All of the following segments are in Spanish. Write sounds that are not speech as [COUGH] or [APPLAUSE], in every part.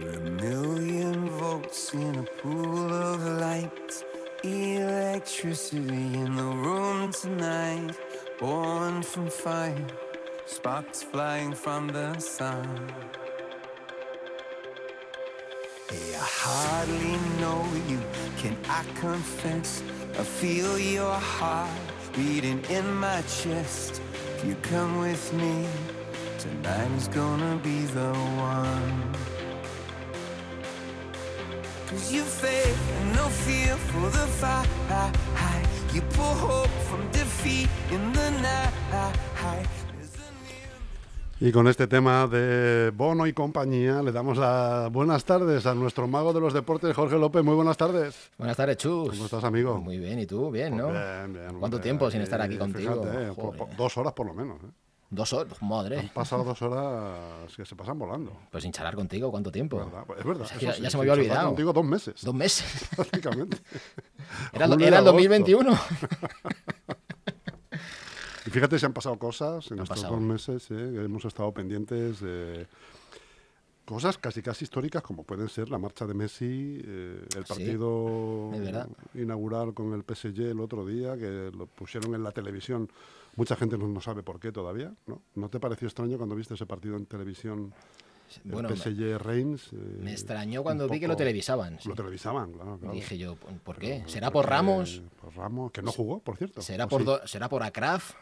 A million volts in a pool of light. Electricity in the room tonight. Born from fire. Sparks flying from the sun. Hey, I hardly know you. Can I confess? I feel your heart beating in my chest. If you come with me, tonight is gonna be the one. Cause you faith and no fear for the fight. You pull hope from defeat in the night. Y con este tema de Bono y compañía le damos las buenas tardes a nuestro mago de los deportes, Jorge López. Muy buenas tardes. Buenas tardes, Chus. ¿Cómo estás, amigo? Muy bien, ¿y tú? Bien, ¿no? Bien, bien. ¿Cuánto bien. tiempo sin estar aquí Eh, contigo? fíjate, dos horas por lo menos. ¿eh? Dos horas, madre. Han pasado dos horas que se pasan volando. Pues sin charlar contigo, ¿cuánto tiempo? ¿verdad? Pues Es verdad. Ya- sí, ya se me había olvidado. Contigo dos meses, Dos meses. [LAUGHS] prácticamente. [LAUGHS] Era, era el agosto. 2021. [LAUGHS] Y fíjate, se han pasado cosas en Han estos pasado. dos meses, ¿eh? hemos estado pendientes de cosas casi casi históricas como pueden ser la marcha de Messi, eh, el partido inaugural con el PSG el otro día, que lo pusieron en la televisión. Mucha gente no, no sabe por qué todavía, ¿no? ¿No te pareció extraño cuando viste ese partido en televisión, el Bueno, PSG Reims? eh, Me extrañó cuando vi que lo televisaban. sí. Lo televisaban, claro, claro. Dije yo, ¿por qué? ¿Será por Ramos? Por Ramos, que no jugó, por cierto. ¿Será ¿O por, sí? Do- ¿Será por Akraf?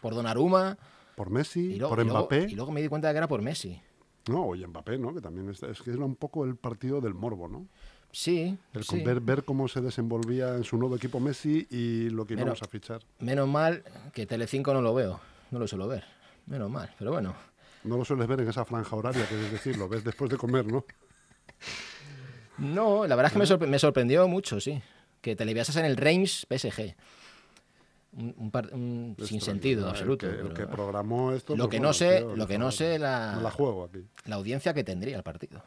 ¿Por Donnarumma? por Messi, Y luego, por y luego- Mbappé. y luego me di cuenta de que era por Messi. No, y Mbappé, ¿no? Que también es, es que era un poco el partido del morbo, ¿no? Sí, El sí. ver, ver cómo se desenvolvía en su nuevo equipo Messi y lo que íbamos a fichar. Menos mal que Telecinco no lo veo. No lo suelo ver. Menos mal, pero bueno. No lo sueles ver en esa franja horaria, que es decir, lo ves después de comer, ¿no? No, la verdad es que me, sorpre- me sorprendió mucho, sí. Que televiasas en el Reims PSG. Un, un par- un sin sentido absoluto. El que, el pero que programó esto. lo pues que bueno, no sé, tío, lo que no sé la, No la juego aquí. la audiencia que tendría el partido.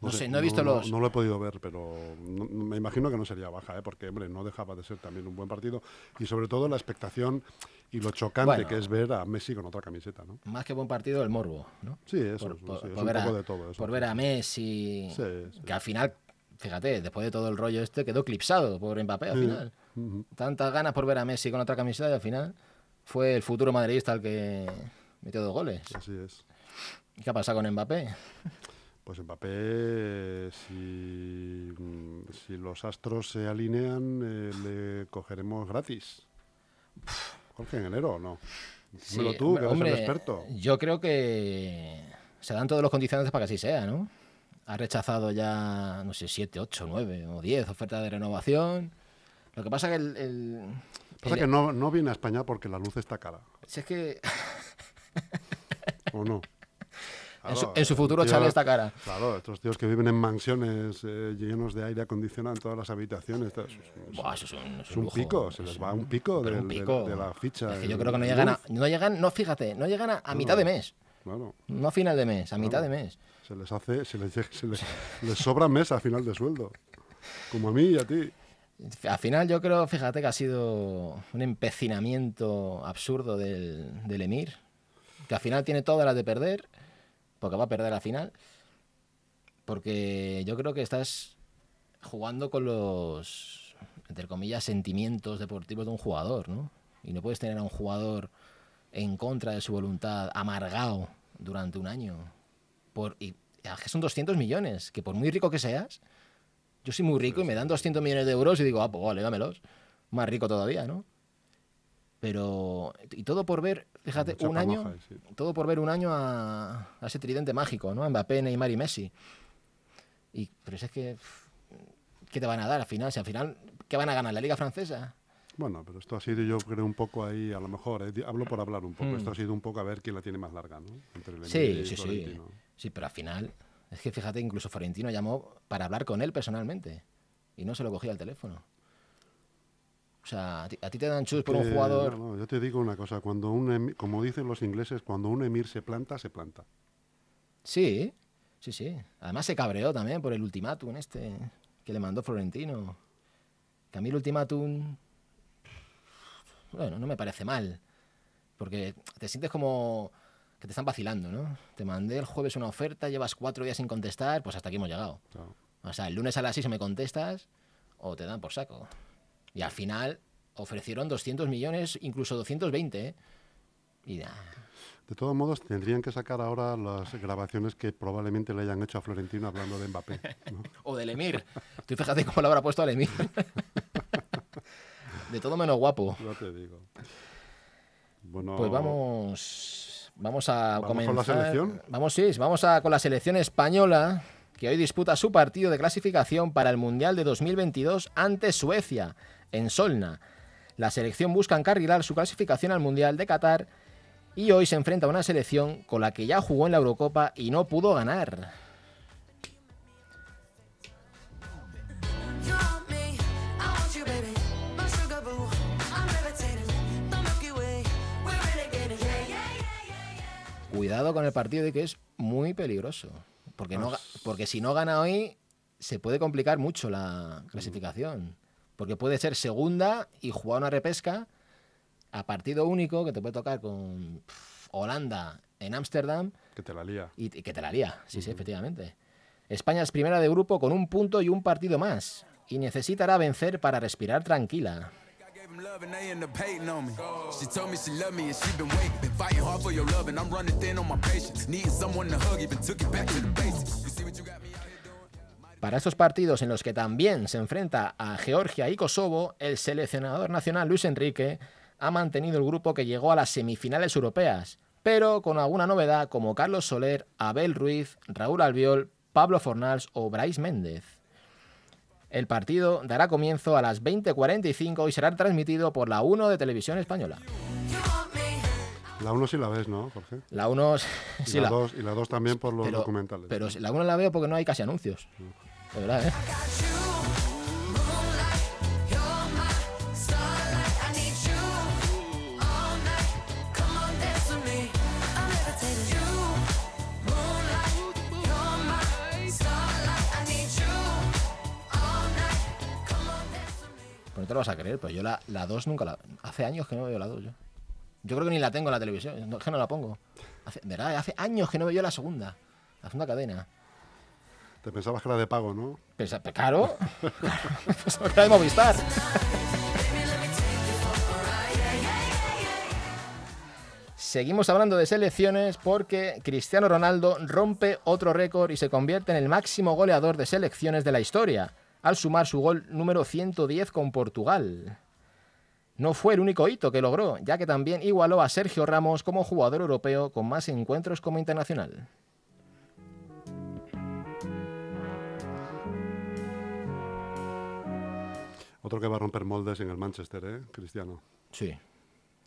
No, sé, sé, no he visto no, los. No lo he podido ver, pero no- me imagino que no sería baja, ¿eh? porque, hombre, no dejaba de ser también un buen partido. Y sobre todo la expectación y lo chocante Bueno. que es ver a Messi con otra camiseta, ¿no? Más que buen partido, el morbo, ¿no? Sí, eso, por, eso, por- sí, es un ver, poco a, de todo eso. por ver a Messi, Sí, sí. que al final, fíjate, después de todo el rollo este, quedó eclipsado por Mbappé al Sí. final. Tantas ganas por ver a Messi con otra camiseta y al final fue el futuro madridista el que metió dos goles. Así es. ¿Y qué ha pasado con Mbappé? Pues Mbappé, si, mm, si los astros se alinean, eh, le cogeremos gratis. Jorge, en enero o no? Dímelo tú, que eres hombre, el experto. Yo creo que se dan todos los condicionantes para que así sea, ¿no? Ha rechazado ya, no sé, 7, 8, 9 o 10 ofertas de renovación. Lo que pasa que el... el- Pasa el- que no, no viene a España porque la luz está cara, si es que ¿o no? En, su, Claro, en su futuro tío- esta cara. Claro, estos tíos que viven en mansiones eh, llenos de aire acondicionado en todas las habitaciones, eso es, es- Buah, eso es un, es un pico, se les va un pico, del- un pico. De, la ficha. Es que yo creo que no llegan, a, no llegan, no fíjate, no llegan a, a mitad de mes, Claro, no a final de mes, a mitad de mes. se les hace, se les, se les, [LAUGHS] les sobra mes a final de sueldo. Como a mí y a ti. Al final yo creo, fíjate que ha sido un empecinamiento absurdo del, del Emir, que al final tiene todas las de perder, porque va a perder al final, porque yo creo que estás jugando con los, entre comillas, sentimientos deportivos de un jugador, ¿no? Y no puedes tener a un jugador en contra de su voluntad, amargado durante un año. Por, y que son 200 millones, que por muy rico que seas, yo soy muy rico y me dan 200 millones de euros y digo, ah, pues vale, dámelos. Más rico todavía, ¿no? Pero, y todo por ver, fíjate, Mucha un año, sí. todo por ver un año a, a ese tridente mágico, ¿no? A Mbappé, Neymar y Messi. Y, pero es que, ¿qué te van a dar al final? Si al final, ¿qué van a ganar? ¿La Liga Francesa? Bueno, pero esto ha sido yo creo un poco ahí, a lo mejor, eh, hablo por hablar un poco, Mm. esto ha sido un poco a ver quién la tiene más larga, ¿no? Entre el Sí, y sí, sí. Sí, pero al final, es que fíjate, incluso Florentino llamó para hablar con él personalmente y no se lo cogía el teléfono. O sea, a ti, a ti te dan chus por un jugador. no, no, yo te digo una cosa, cuando un emi- como dicen los ingleses, cuando un emir se planta, se planta. Sí, sí, sí. Además se cabreó también por el ultimátum este que le mandó Florentino. Que a mí el ultimátum, bueno, no me parece mal. Porque te sientes como que te están vacilando, ¿no? Te mandé el jueves una oferta, llevas cuatro días sin contestar, pues hasta aquí hemos llegado. Claro. O sea, el lunes a las 6 me contestas o te dan por saco. Y al final ofrecieron 200 millones, incluso 220, ¿eh? Y De todos modos, tendrían que sacar ahora las grabaciones que probablemente le hayan hecho a Florentino hablando de Mbappé. ¿no? [LAUGHS] O del Emir. Tú fíjate cómo le habrá puesto al Emir. [LAUGHS] De todo menos guapo. Ya te digo. Bueno, Pues vamos, vamos a ¿Vamos con la comenzar. selección? Vamos, sí, vamos a, con la selección española, que hoy disputa su partido de clasificación para el Mundial de 2022 ante Suecia, en Solna. La selección busca encarrilar su clasificación al Mundial de Qatar y hoy se enfrenta a una selección con la que ya jugó en la Eurocopa y no pudo ganar. Cuidado con el partido de que es muy peligroso. Porque, no, porque si no gana hoy, se puede complicar mucho la clasificación. Porque puede ser segunda y jugar una repesca a partido único que te puede tocar con pf, Holanda en Ámsterdam que te la lía. y, y que te la lía. Sí, sí, efectivamente. España es primera de grupo con un punto y un partido más. Y necesitará vencer para respirar tranquila. Para estos partidos en los que también se enfrenta a Georgia y Kosovo, el seleccionador nacional Luis Enrique ha mantenido el grupo que llegó a las semifinales europeas, pero con alguna novedad como Carlos Soler, Abel Ruiz, Raúl Albiol, Pablo Fornals o Brais Méndez. El partido dará comienzo a las 20.45 y será transmitido por la 1 de Televisión Española. La uno sí la ves, ¿no, Jorge? La 1 Y, sí, la, la- dos, y la dos también por los pero, documentales. pero la 1 la veo porque no hay casi anuncios. De verdad, ¿eh? te lo vas a creer, pero yo la, la 2 nunca la... Hace años que no veo la 2 yo. Yo creo que ni la tengo en la televisión, no, que no la pongo. Verdad, hace años que no veo la segunda. La segunda cadena. Te pensabas que era de pago, ¿no? Claro, [LAUGHS] pues no de Movistar. Seguimos hablando de selecciones porque Cristiano Ronaldo rompe otro récord y se convierte en el máximo goleador de selecciones de la historia, al sumar su gol número 110 con Portugal. No fue el único hito que logró, ya que también igualó a Sergio Ramos como jugador europeo con más encuentros como internacional. Otro que va a romper moldes en el Manchester, ¿eh? Cristiano. Sí.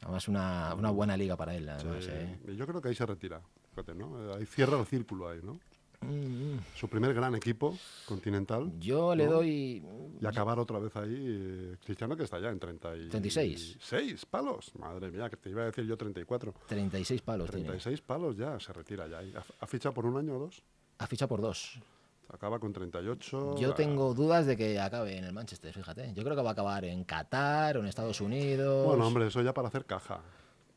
Además, una, una buena liga para él, además. ¿eh? Yo creo que ahí se retira. Fíjate, ¿no? Ahí cierra el círculo ahí, ¿no? Mm, Su primer gran equipo continental. Yo le doy. Y acabar otra vez ahí. eh, Cristiano que está ya en 30 y... 36. 6 palos. Madre mía, que te iba a decir yo 34. 36 palos tiene. 36 palos ya, se retira ya. ¿Ha, ha fichado por un año o dos? Ha fichado por dos. Acaba con 38. Yo tengo dudas de que acabe en el Manchester, fíjate. Yo creo que va a acabar en Qatar o en Estados Unidos. Bueno, hombre, eso ya para hacer caja.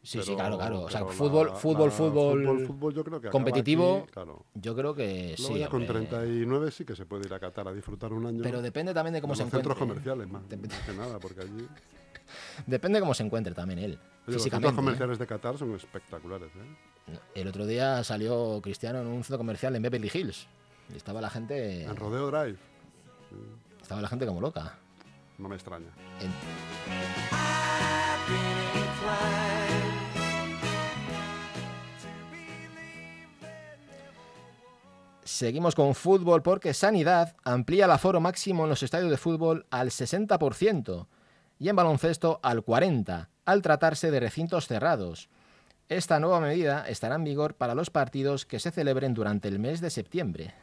Sí, sí, claro, claro. O sea, fútbol, la- fútbol, la- fútbol, fútbol, fútbol, yo creo que competitivo. aquí, claro. Yo creo que Luego sí. ya con hombre. 39 sí que se puede ir a Qatar a disfrutar un año. Pero depende también de cómo se los encuentre. centros comerciales, más, Dep- más que nada, porque allí... [LAUGHS] Depende de cómo se encuentre también él. Oye, los centros ¿eh? comerciales de Qatar son espectaculares, ¿eh? El otro día salió Cristiano en un centro comercial en Beverly Hills. Y estaba la gente. En Rodeo Drive, Estaba la gente como loca. no me extraña. En- Seguimos con fútbol porque Sanidad amplía el aforo máximo en los estadios de fútbol al 60% y en baloncesto al 40%, al tratarse de recintos cerrados. Esta nueva medida estará en vigor para los partidos que se celebren durante el mes de septiembre.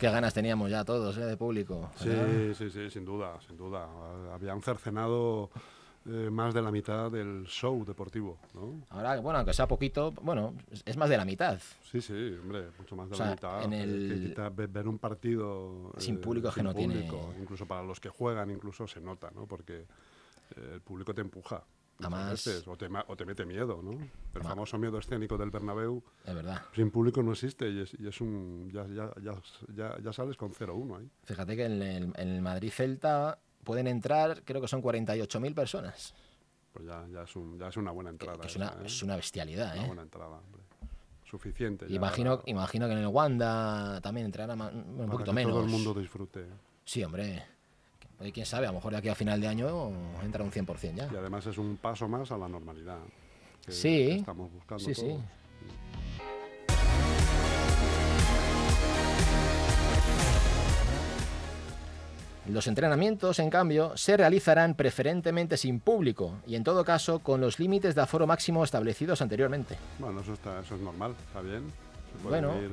Qué ganas teníamos ya todos ¿eh? de público. ¿verdad? Sí, sí, sí, sin duda, sin duda. Habían cercenado eh, más de la mitad del show deportivo, ¿no? Ahora, bueno, aunque sea poquito, bueno, es- más de la mitad. Sí, sí, hombre, mucho más de O sea, la mitad. en el- ver un partido eh, Sin público es que no tiene- Incluso para los que juegan, incluso se nota, ¿no? Porque eh, el público te empuja. Muchas Además- veces, o, te, ma- o te mete miedo, ¿no? El famoso miedo escénico del Bernabéu Es verdad. sin público no existe y es, y es un... Ya, ya, ya, ya, ya sales con 0-1 ahí. Fíjate que en el, en el Madrid Celta pueden entrar, creo que son 48.000 personas. Pues ya, ya, es, un, ya es una buena entrada. que es, una, esa, ¿eh? es una bestialidad, Una ¿eh? buena entrada, hombre. Suficiente. ya Imagino, imagino que en el Wanda también entrará un poquito que menos. todo el mundo disfrute. Sí, hombre. Oye, quién sabe, a lo mejor de aquí a final de año entra un 100% ya. Y además es un paso más a la normalidad. que- Sí. que estamos buscando Sí, sí. Los entrenamientos, en cambio, se realizarán preferentemente sin público y en todo caso con los límites de aforo máximo establecidos anteriormente. Bueno, eso, está, eso es normal, está bien. Se Bueno. ir,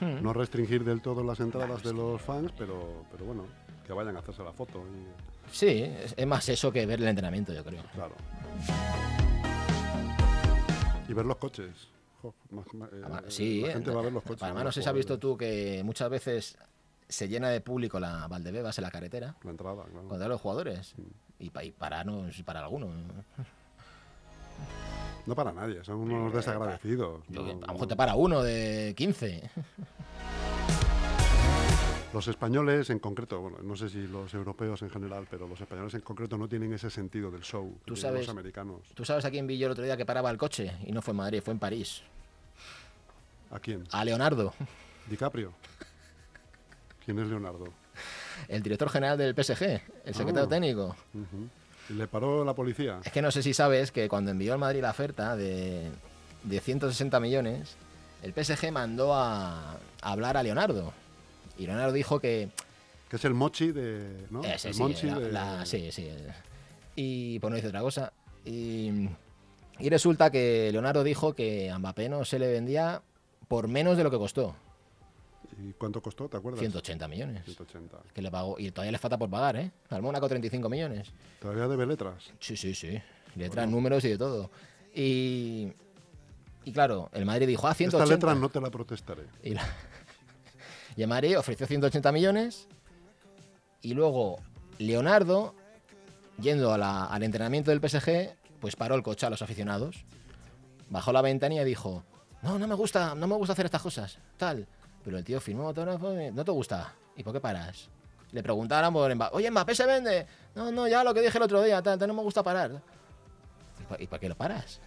eh, no restringir del todo las entradas de los fans, pero, pero bueno, que vayan a hacerse la foto. Y, Sí, es más eso que ver el entrenamiento, yo creo. claro. Y ver los coches. Jo, más- más, eh, Además, sí, la eh, gente va a ver los coches. Además, ¿no? sé si has visto Joder, tú que muchas veces se llena de público la Valdebebas en la carretera La entrada, claro. contra los jugadores. Y, pa- y para, no, para algunos. No para nadie, son unos desagradecidos. Yo- no- a lo mejor te para uno de 15. [LAUGHS] Los españoles en concreto, bueno, no sé si los europeos en general, pero los españoles en concreto no tienen ese sentido del show Tú sabes- los americanos. ¿Tú sabes a quién vi yo el otro día que paraba el coche? Y no fue en Madrid, fue en París. ¿A quién? A Leonardo, ¿DiCaprio? ¿Quién es Leonardo? el director general del PSG, el secretario Ah. técnico. Ujú. ¿Y le paró la policía? Es que no sé si sabes que cuando envió al Madrid la oferta de, de 160 millones, el PSG mandó a, a hablar a Leonardo. Y Leonardo dijo que... Que es el mochi de... ¿no? Ese el sí, monchi la- de... la- sí, sí. Y pues no dice otra cosa. Y, y resulta que Leonardo dijo que a Mbappé no se le vendía por menos de lo que costó. ¿Y cuánto costó? ¿Te acuerdas? 180 millones. 180. Que le pagó. Y todavía le falta por pagar, ¿eh? Al Mónaco 35 millones. ¿Todavía debe letras? Sí, sí, sí. Letras, números y de todo. Y, y claro, el Madrid dijo, ah, 180. Esta letra no te la protestaré. Y, la- y el Madrid ofreció 180 millones. Y luego Leonardo, yendo al entrenamiento del PSG, pues paró el coche a los aficionados. Bajó la ventanilla y dijo, no, no me gusta, no me gusta hacer estas cosas, tal. Pero el tío firmó no te gusta. ¿Y por qué paras? Le preguntaron por Mbappé, oye, Mbappé se vende. No, no, ya lo que dije el otro día, tal, no me gusta parar. ¿Y pa- ¿Y para qué lo paras?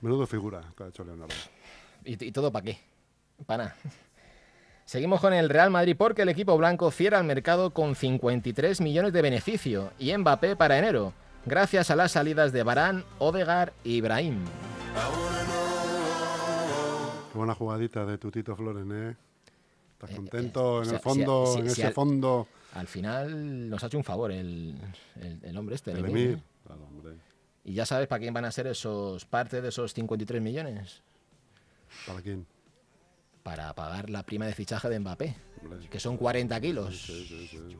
Menudo figura que ha hecho Leonardo. ¿Y, y todo para qué? Para nada. Seguimos con el Real Madrid porque el equipo blanco cierra el mercado con 53 millones de beneficio y Mbappé para enero, gracias a las salidas de Barán, Odegar y Ibrahim. Qué buena jugadita de Tutito Flores, ¿eh? ¿Estás Eh, contento eh, en el fondo, si- si- en si ese al- fondo? Al final nos ha hecho un favor el, el- el hombre este, el El Emir, Emir. ¿eh? Claro, hombre. Y ya sabes para quién van a ser esos parte de esos 53 millones. ¿Para quién? Para pagar la prima de fichaje de Mbappé, Hombre. que son 40 kilos. Sí, sí, sí.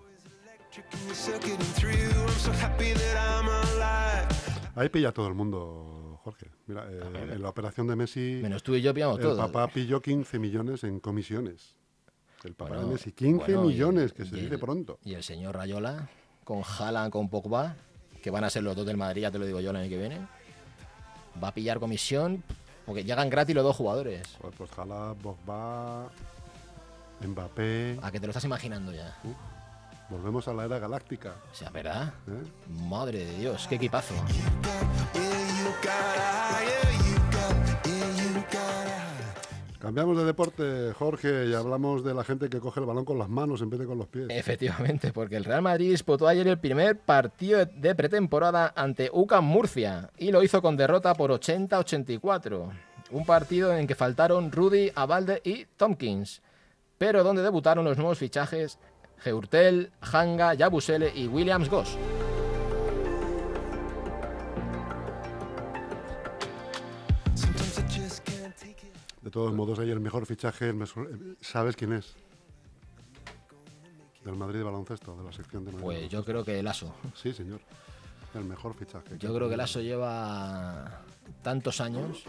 Ahí pilla todo el mundo, Jorge. Mira, eh, en la operación de Messi, Menos tú y yo pillamos el todo. papá pilló 15 millones en comisiones. El papá Bueno, de Messi, 15 bueno, y- millones, que se el- dice pronto. Y el señor Rayola, con Haaland, con Pogba, que van a ser los dos del Madrid, ya te lo digo yo el año que viene, va a pillar comisión, porque llegan gratis los dos jugadores. Joder, Pues Jala, Bogba, Mbappé. A que te lo estás imaginando ya. Volvemos a la era galáctica. O sea, ¿verdad? ¿eh? Madre de Dios, qué equipazo. Cambiamos de deporte, Jorge, y hablamos de la gente que coge el balón con las manos en vez de con los pies. Efectivamente, porque el Real Madrid disputó ayer el primer partido de pretemporada ante UCAM Murcia y lo hizo con derrota por 80-84. Un partido en que faltaron Rudy, Abalde y Tompkins, pero donde debutaron los nuevos fichajes Geurtel, Hanga, Yabusele y Williams Goss. De todos modos, ahí el mejor fichaje, el mejor- ¿sabes quién es? Del Madrid de baloncesto, de la sección de Madrid. Pues yo creo que el ASO. Sí, señor. El mejor fichaje. Yo creo que el ASO lleva tantos años.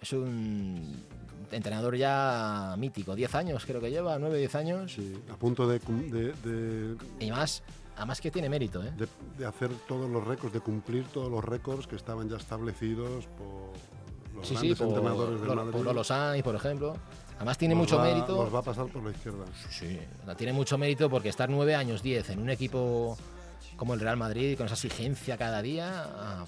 Es un entrenador ya mítico. 10 años creo que lleva, 9, 10 años. Sí, a punto de, de, de- Y más, además que tiene mérito, ¿eh? de- de hacer todos los récords, de cumplir todos los récords que estaban ya establecidos por los Sí, sí, por, entrenadores del Lolo- Madrid. por Lolo Sainz, por ejemplo. Además tiene mucho va- mérito. Los va a pasar por la izquierda. Sí, tiene mucho mérito porque estar 9 años, 10 en un equipo como el Real Madrid, con esa exigencia cada día, ah,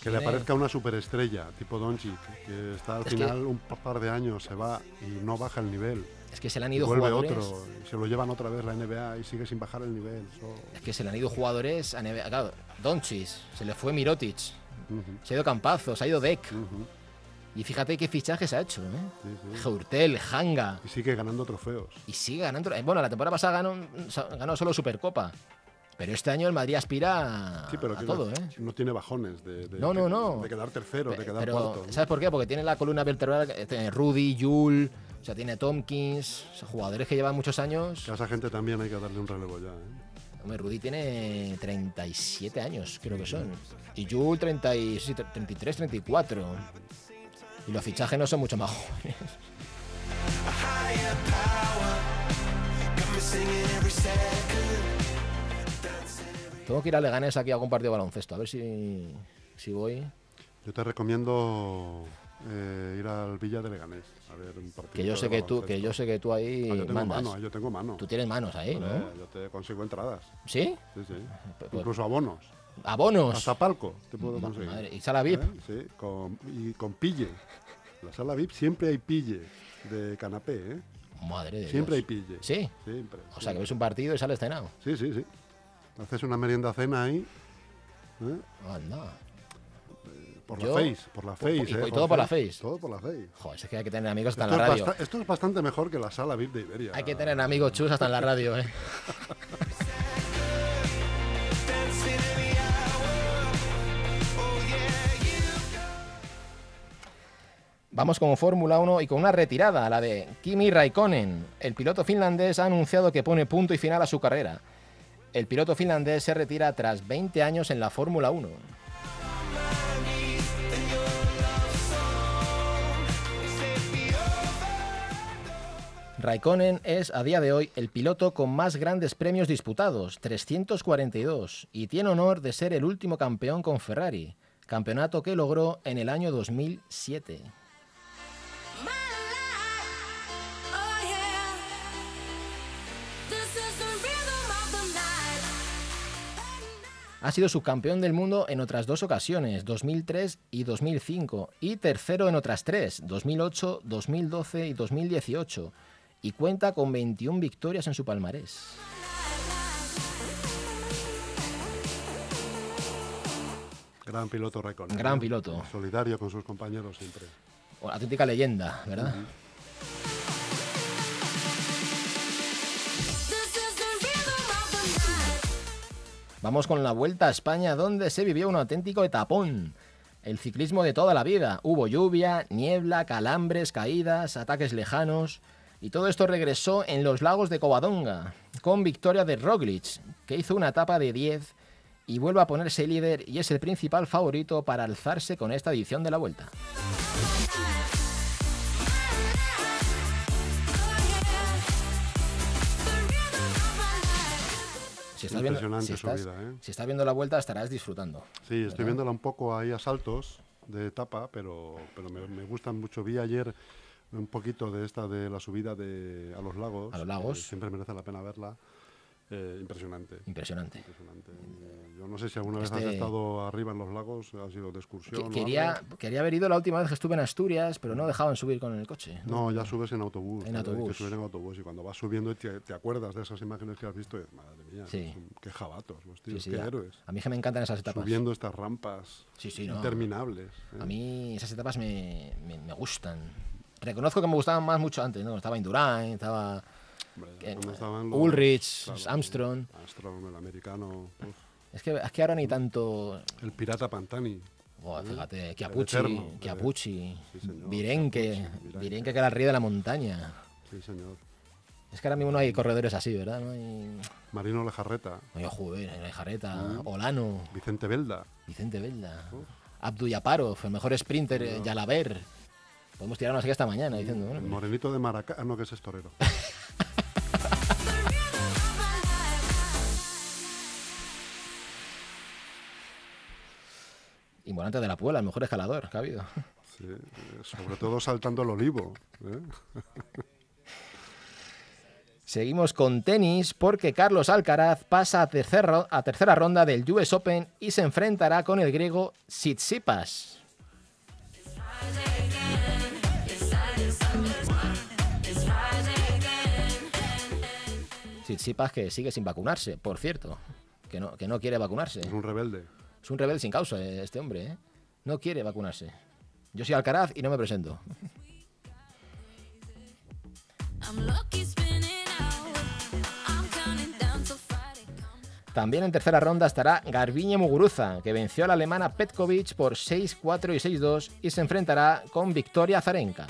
Que le aparezca una superestrella, tipo Doncic, que está al Es que- final un pa- par de años, se va y no baja el nivel. es que se le han ido vuelve jugadores. otro, se lo llevan otra vez la NBA y sigue sin bajar el nivel. Es que se le han ido jugadores a NBA. Claro, Doncic, se le fue Mirotic, Ujú, se ha ido Campazo, se ha ido Deck. ujú, Y fíjate qué fichajes ha hecho, ¿eh? sí, sí. Geurtel, Hanga. Y sigue ganando trofeos. Y sigue ganando. eh, Bueno, la temporada pasada ganó, ganó solo Supercopa. Pero este año el Madrid aspira a, Sí, pero a todo, no, ¿eh? no tiene bajones de, de- No, no, de- no. de quedar tercero, de Pe- quedar Pero, cuarto. ¿sabes por qué? Porque tiene la columna vertebral, eh, tiene Rudy, Jul, o sea, tiene Tompkins, o sea, jugadores que llevan muchos años. Que a esa gente también hay que darle un relevo ya. ¿eh? Hombre, Rudy tiene 37 años, creo que son. Y Jul 30 y- sí, 33, 34. Y los fichajes no son mucho más [LAUGHS] jóvenes. Tengo que ir a Leganés aquí a un partido de baloncesto, a ver si, si voy. Yo te recomiendo eh, ir al Villa de Leganés a ver un partido. Que yo sé que tú, que yo sé que tú ahí Ah, yo tengo mandas. mano, eh, yo tengo mano. Tú tienes manos ahí, ¿no? Yo te consigo entradas. ¿Sí? Sí, sí. Pues- Incluso abonos. Abonos. Hasta palco te puedo conseguir. madre, ¿Y sala VIP? ¿Eh? Sí, con, y con pille. En la sala VIP siempre hay pille de canapé, ¿eh? Madre de Siempre hay pille. ¿Sí? Siempre. O sea, que ves un partido y sales cenado. Sí, sí, sí. Haces una merienda cena ahí. ¿eh? Anda. Por Yo- la Face, por la por- Face. y- ¿eh? y todo por la Face. Todo por la Face. Joder, es que hay que tener amigos hasta en la radio. esto es bastante mejor que la sala VIP de Iberia. Hay que tener amigos chus hasta en la radio, ¿eh? [LAUGHS] Vamos con Fórmula 1 y con una retirada, la de Kimi Raikkonen. El piloto finlandés ha anunciado que pone punto y final a su carrera. El piloto finlandés se retira tras 20 años en la Fórmula 1. Raikkonen es a día de hoy el piloto con más grandes premios disputados, 342, y tiene honor de ser el último campeón con Ferrari, campeonato que logró en el año 2007. My life, oh yeah. This is the rhythm of the night. Ha sido subcampeón del mundo en otras dos ocasiones, 2003 y 2005, y tercero en otras tres, 2008, 2012 y 2018, y cuenta con 21 victorias en su palmarés. Gran piloto Raikkonen. Gran ¿no? piloto. Solidario con sus compañeros siempre. Una auténtica leyenda, ¿verdad? Vamos con la Vuelta a España, donde se vivió un auténtico etapón. El ciclismo de toda la vida. Hubo lluvia, niebla, calambres, caídas, ataques lejanos. Y todo esto regresó en los lagos de Covadonga, con victoria de Roglic, que hizo una etapa de 10 y vuelve a ponerse líder y es el principal favorito para alzarse con esta edición de la Vuelta. Si estás, viendo, si estás- vida, ¿eh? si estás viendo la Vuelta estarás disfrutando. Sí, estoy viéndola un poco ahí a saltos de etapa, pero, pero me, me gustan mucho. Vi ayer un poquito de esta de la subida de, a los lagos. A los lagos. siempre merece la pena verla. Eh, impresionante. Impresionante. impresionante. Eh, Yo no sé si alguna vez has Este- estado arriba en los lagos, has ido de excursión. Que- quería, quería haber ido la última vez que estuve en Asturias, pero no dejaban subir con el coche. No, ya subes en autobús. En hay que autobús. subir en autobús y cuando vas subiendo te, te acuerdas de esas imágenes que has visto y madre mía, Sí. son- qué jabatos los Sí, tíos, sí, qué a, héroes. a mí que me encantan esas etapas. Subiendo estas rampas Sí, sí, no. interminables. ¿eh? A mí esas etapas me, me- me gustan. Reconozco que me gustaban más mucho antes, ¿no? Estaba Indurain, estaba los- Ulrich, claro, Armstrong. Armstrong, el americano. uf. Es que, es que ahora ni tanto... El pirata Pantani. Buah, fíjate, Chiapucci, eterno, eh. Chiapucci, Sí, Virenque, Virenque. Virenque que era el rey de la montaña. Sí, señor. Es que ahora mismo no hay corredores así, ¿verdad? No hay... Marino Lejarreta, Oye, joder, Jareta, Mm. Olano, Vicente Belda. Vicente Velda, Uf. Abdu Yaparov, el mejor sprinter, eh, Yalaber. Podemos tirarnos aquí hasta mañana diciendo, bueno, morenito de Maracá. Ah, no, que ese es torero. [LAUGHS] Imbolante de la Puebla, el mejor escalador que ha habido. Sí, eh, sobre todo saltando el olivo. ¿eh? Seguimos con tenis porque Carlos Alcaraz pasa a tercera, a tercera ronda del US Open y se enfrentará con el griego Tsitsipas. Tsitsipas que sigue sin vacunarse, por cierto, que no, que no quiere vacunarse. Es un rebelde. Es un rebelde sin causa eh, este hombre, ¿eh? No quiere vacunarse. Yo soy Alcaraz y no me presento. También en tercera ronda estará Garbiñe Muguruza, que venció a la alemana Petkovic por 6-4 y 6-2 y se enfrentará con Victoria Zarenka.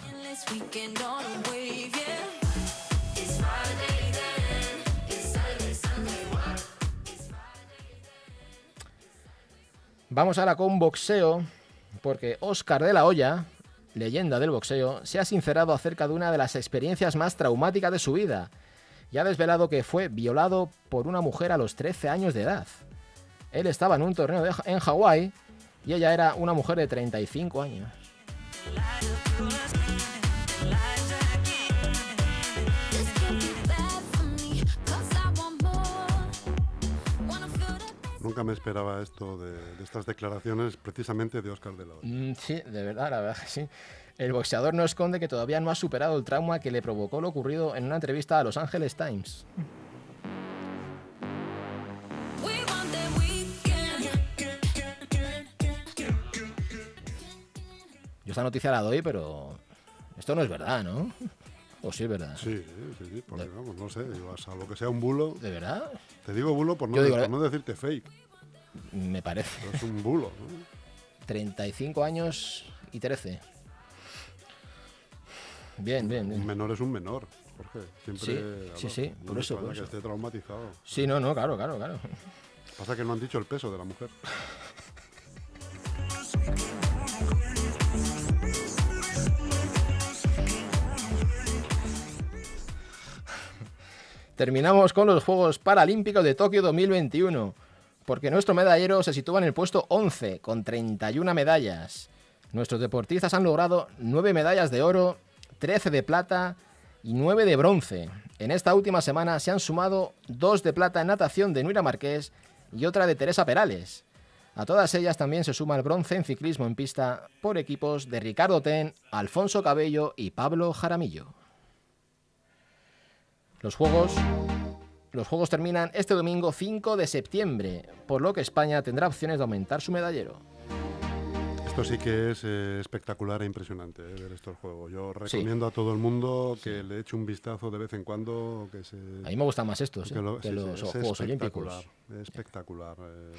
Vamos ahora con boxeo, porque Oscar de la Hoya, leyenda del boxeo, se ha sincerado acerca de una de las experiencias más traumáticas de su vida y ha desvelado que fue violado por una mujer a los 13 años de edad. Él estaba en un torneo en Hawái y ella era una mujer de 35 años. Nunca me esperaba esto de, estas declaraciones precisamente de Oscar de la Hoya. Mm, sí, de verdad, la verdad que sí. El boxeador no esconde que todavía no ha superado el trauma que le provocó lo ocurrido en una entrevista a Los Angeles Times. Yo esta noticia la doy, pero esto no es verdad, ¿no? ¿O sí es verdad? Sí, sí, sí, porque vamos, no sé, digo, a salvo que sea un bulo. ¿De verdad? Te digo bulo por no, Yo digo, por eh. no decirte fake, Me parece. pero es un bulo. ¿no? 35 años y 13. Bien, bien, Un bien. menor es un menor, Jorge. Siempre, Sí, claro, sí, sí, por eso, por que eso. esté traumatizado. Sí, no, no, claro, claro, claro. Pasa que no han dicho el peso de la mujer. [LAUGHS] Terminamos con los Juegos Paralímpicos de Tokio 2021, porque nuestro medallero se sitúa en el puesto 11, con 31 medallas. Nuestros deportistas han logrado 9 medallas de oro, 13 de plata y 9 de bronce. En esta última semana se han sumado 2 de plata en natación de Nuira Marqués y otra de Teresa Perales. A todas ellas también se suma el bronce en ciclismo en pista por equipos de Ricardo Ten, Alfonso Cabello y Pablo Jaramillo. Los juegos, los juegos terminan este domingo 5 de septiembre, por lo que España tendrá opciones de aumentar su medallero. Esto sí que es eh, espectacular e impresionante eh, ver estos juegos. Yo recomiendo a todo el mundo que le eche un vistazo de vez en cuando, que se A mí me gustan más estos que eh, que sí, los es Juegos Olímpicos. Espectacular. eh,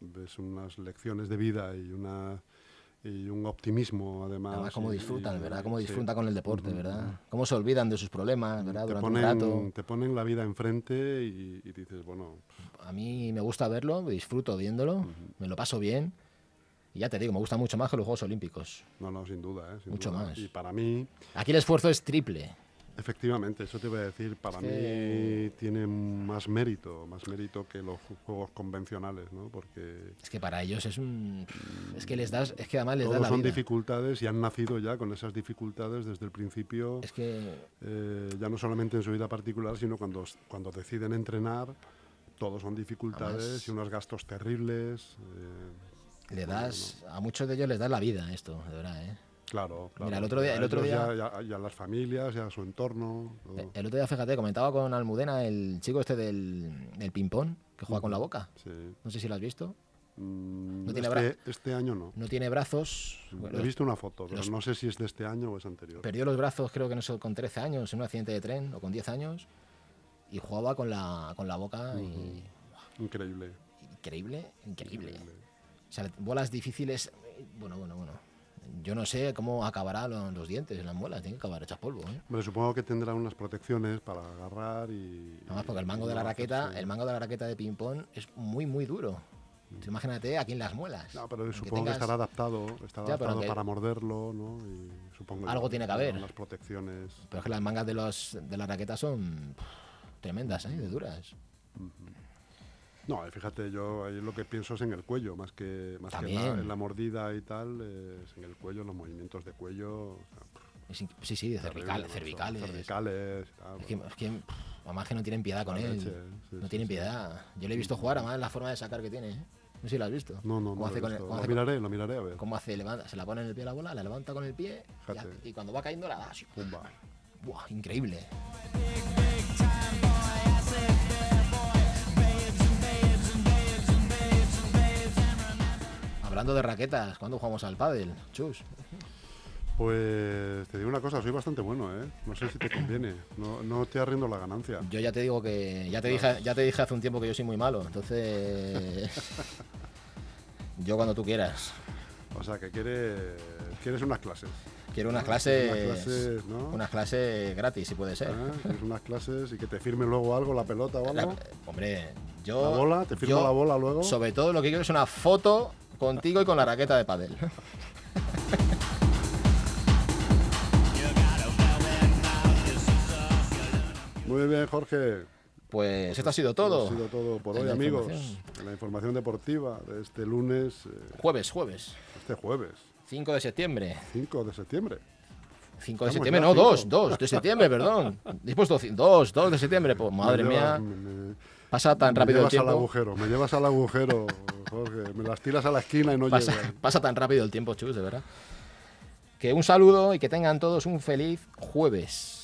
ves unas lecciones de vida y una y un optimismo además. Además, cómo disfrutan, y- ¿verdad? Cómo sí. disfrutan con el deporte, ¿verdad? Cómo se olvidan de sus problemas, ¿verdad? Te Durante un ponen, rato. te ponen la vida enfrente y, y dices, bueno, A mí me gusta verlo, disfruto viéndolo, me lo paso bien. Y ya te digo, me gusta mucho más que los Juegos Olímpicos. no, no, sin duda. ¿eh? sin Mucho duda. más. Y para mí, Aquí el esfuerzo es triple. Efectivamente, eso te iba a decir, para Es mí que- tiene más mérito, más mérito que los ju- juegos convencionales, ¿no? Porque Es que para ellos es un... Es que les das... Es que además les todos la son vida. dificultades y han nacido ya con esas dificultades desde el principio. Es que eh, ya no solamente en su vida particular, sino cuando, cuando deciden entrenar, todos son dificultades Además- y unos gastos terribles. eh, le bueno, das... A muchos de ellos les das la vida esto, de verdad, ¿eh? Claro, claro. Mira, el otro día- Y a el otro día- Ya, ya- ya las familias, ya su entorno. todo. Eh, El otro día, fíjate, comentaba con Almudena, el chico este del, del ping-pong, que juega con la boca. Sí. No sé si lo has visto. Mm, No tiene este, este año no. No tiene brazos. bueno, He visto una foto, pero los- no sé si es de este año o es anterior. Perdió los brazos, creo que no sé, con 13 años, en un accidente de tren, o con 10 años. Y jugaba con la, con la boca y... Increíble. Increíble, increíble. O sea, bolas difíciles. eh, Bueno, bueno, bueno. Yo no sé cómo acabarán lo- los dientes en las muelas. Tienen que acabar hechas polvo. ¿eh? Hombre, supongo que tendrá unas protecciones para agarrar y... Nada más porque el mango de la raqueta, el mango de la raqueta de ping-pong es muy, muy duro. Tú imagínate aquí en las muelas. No, pero supongo tengas- que estará adaptado, estará Ya, adaptado para morderlo, ¿no? Y supongo Algo tiene que haber. Las protecciones. Pero es que las mangas de, los, de la raqueta son pff, tremendas, ¿eh? De duras. No, eh, fíjate, yo ahí lo que pienso es en el cuello, más que, más que en, la, en la mordida y tal, es en el cuello, en los movimientos de cuello. o sea, sí, sí, de cervical- cervicales. Cervicales. tal, Es que, es que, pff, además que no tienen piedad con él. leche, sí, no tienen sí. piedad. Yo le he visto jugar, además la forma de sacar que tiene. ¿eh? No sé si lo has visto. No, no, Cómo no. hace lo, he con el- visto. cómo Lo hace con- miraré, lo miraré a ver. cómo hace, levanta, se la pone en el pie la bola, la levanta con el pie y, y cuando va cayendo la da así. Pumba. Buah, increíble. Hablando de raquetas, ¿cuándo jugamos al pádel? Chus. Pues te digo una cosa, soy bastante bueno, ¿eh? No sé si te conviene. No, no te arriendo la ganancia. Yo ya te digo que ya te dije, ya te dije hace un tiempo que yo soy muy malo, entonces [LAUGHS] yo cuando tú quieras. O sea, que quieres, quieres unas clases. Quiero unas Ah, clases, unas clases, ¿no? unas clases gratis si puede ser. Quieres unas clases y que te firme luego algo, la pelota o La- algo. hombre, yo La bola, te firma yo, la bola luego. Sobre todo lo que quiero es una foto contigo y con la raqueta de pádel. Muy bien, Jorge. Pues esto ha sido todo. Ha sido todo por hoy, la amigos. En la información deportiva de este lunes, eh, Jueves, jueves, este jueves, 5 de septiembre. 5 de septiembre. 5 de Estamos septiembre, no, cinco. 2, 2 de septiembre, perdón. Dispuesto 2, 2 de septiembre. Pues madre mía, me- me- pasa tan me rápido el llevas al tiempo. agujero, me llevas al agujero, Jorge. Me las tiras a la esquina y no Pasa, llegas. [LAUGHS] pasa tan rápido el tiempo, chus, de verdad. Que un saludo y que tengan todos un feliz jueves.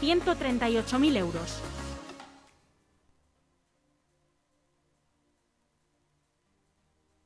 138.000 euros.